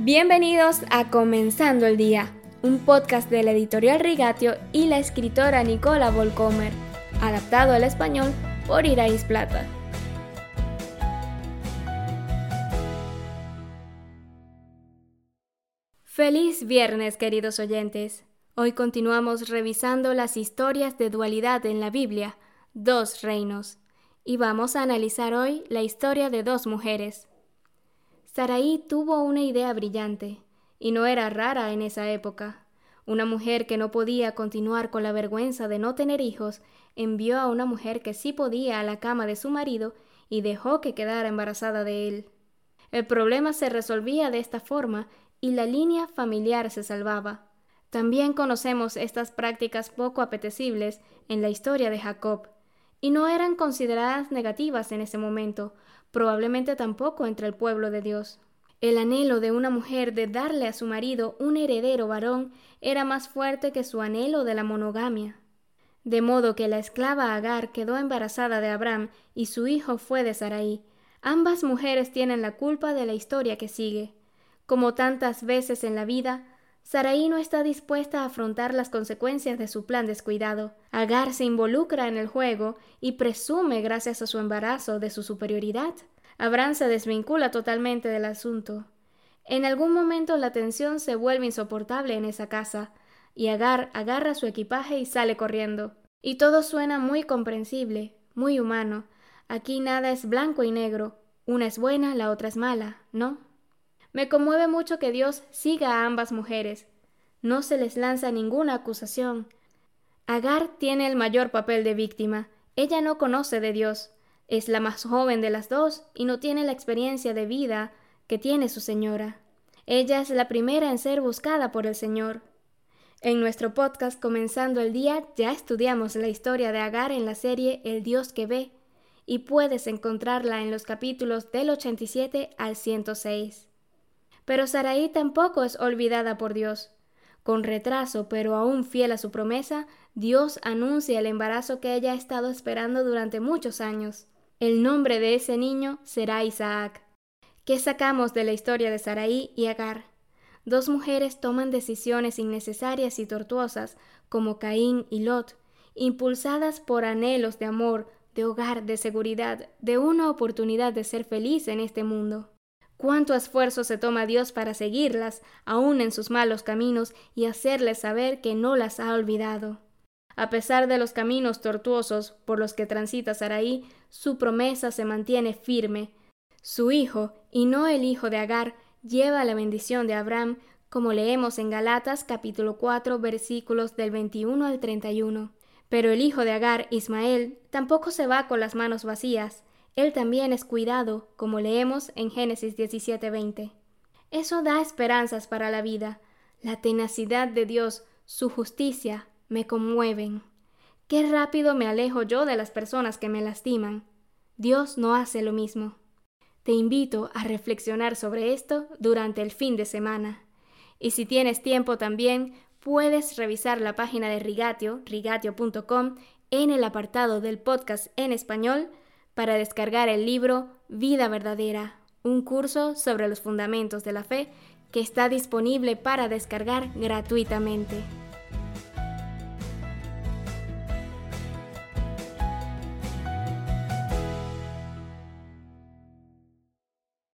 Bienvenidos a Comenzando el Día, un podcast de la editorial Rigatio y la escritora Nicola Volcomer, adaptado al español por Irais Plata. Feliz viernes, queridos oyentes. Hoy continuamos revisando las historias de dualidad en la Biblia, dos reinos, y vamos a analizar hoy la historia de dos mujeres. Saraí tuvo una idea brillante, y no era rara en esa época. Una mujer que no podía continuar con la vergüenza de no tener hijos, envió a una mujer que sí podía a la cama de su marido y dejó que quedara embarazada de él. El problema se resolvía de esta forma y la línea familiar se salvaba. También conocemos estas prácticas poco apetecibles en la historia de Jacob, y no eran consideradas negativas en ese momento, probablemente tampoco entre el pueblo de Dios. El anhelo de una mujer de darle a su marido un heredero varón era más fuerte que su anhelo de la monogamia. De modo que la esclava Agar quedó embarazada de Abraham y su hijo fue de Sarai. Ambas mujeres tienen la culpa de la historia que sigue. Como tantas veces en la vida, Sarai no está dispuesta a afrontar las consecuencias de su plan descuidado. Agar se involucra en el juego y presume, gracias a su embarazo, de su superioridad. Abraham se desvincula totalmente del asunto. En algún momento la tensión se vuelve insoportable en esa casa, y Agar agarra su equipaje y sale corriendo. Y todo suena muy comprensible, muy humano. Aquí nada es blanco y negro. Una es buena, la otra es mala, ¿no? Me conmueve mucho que Dios siga a ambas mujeres. No se les lanza ninguna acusación. Agar tiene el mayor papel de víctima. Ella no conoce de Dios. Es la más joven de las dos y no tiene la experiencia de vida que tiene su señora. Ella es la primera en ser buscada por el Señor. En nuestro podcast Comenzando el Día ya estudiamos la historia de Agar en la serie El Dios que ve, y puedes encontrarla en los capítulos del 87 al 106. Pero Saraí tampoco es olvidada por Dios. Con retraso, pero aún fiel a su promesa, Dios anuncia el embarazo que ella ha estado esperando durante muchos años. El nombre de ese niño será Isaac. ¿Qué sacamos de la historia de Saraí y Agar? Dos mujeres toman decisiones innecesarias y tortuosas, como Caín y Lot, impulsadas por anhelos de amor, de hogar, de seguridad, de una oportunidad de ser feliz en este mundo. Cuánto esfuerzo se toma Dios para seguirlas, aun en sus malos caminos, y hacerles saber que no las ha olvidado. A pesar de los caminos tortuosos por los que transita Saraí, su promesa se mantiene firme. Su hijo, y no el hijo de Agar, lleva la bendición de Abraham, como leemos en Galatas capítulo 4 versículos del 21 al 31. Pero el hijo de Agar, Ismael, tampoco se va con las manos vacías. Él también es cuidado, como leemos en Génesis 17:20. Eso da esperanzas para la vida. La tenacidad de Dios, su justicia, me conmueven. Qué rápido me alejo yo de las personas que me lastiman. Dios no hace lo mismo. Te invito a reflexionar sobre esto durante el fin de semana. Y si tienes tiempo también, puedes revisar la página de Rigatio, rigatio.com, en el apartado del podcast en español para descargar el libro Vida Verdadera, un curso sobre los fundamentos de la fe que está disponible para descargar gratuitamente.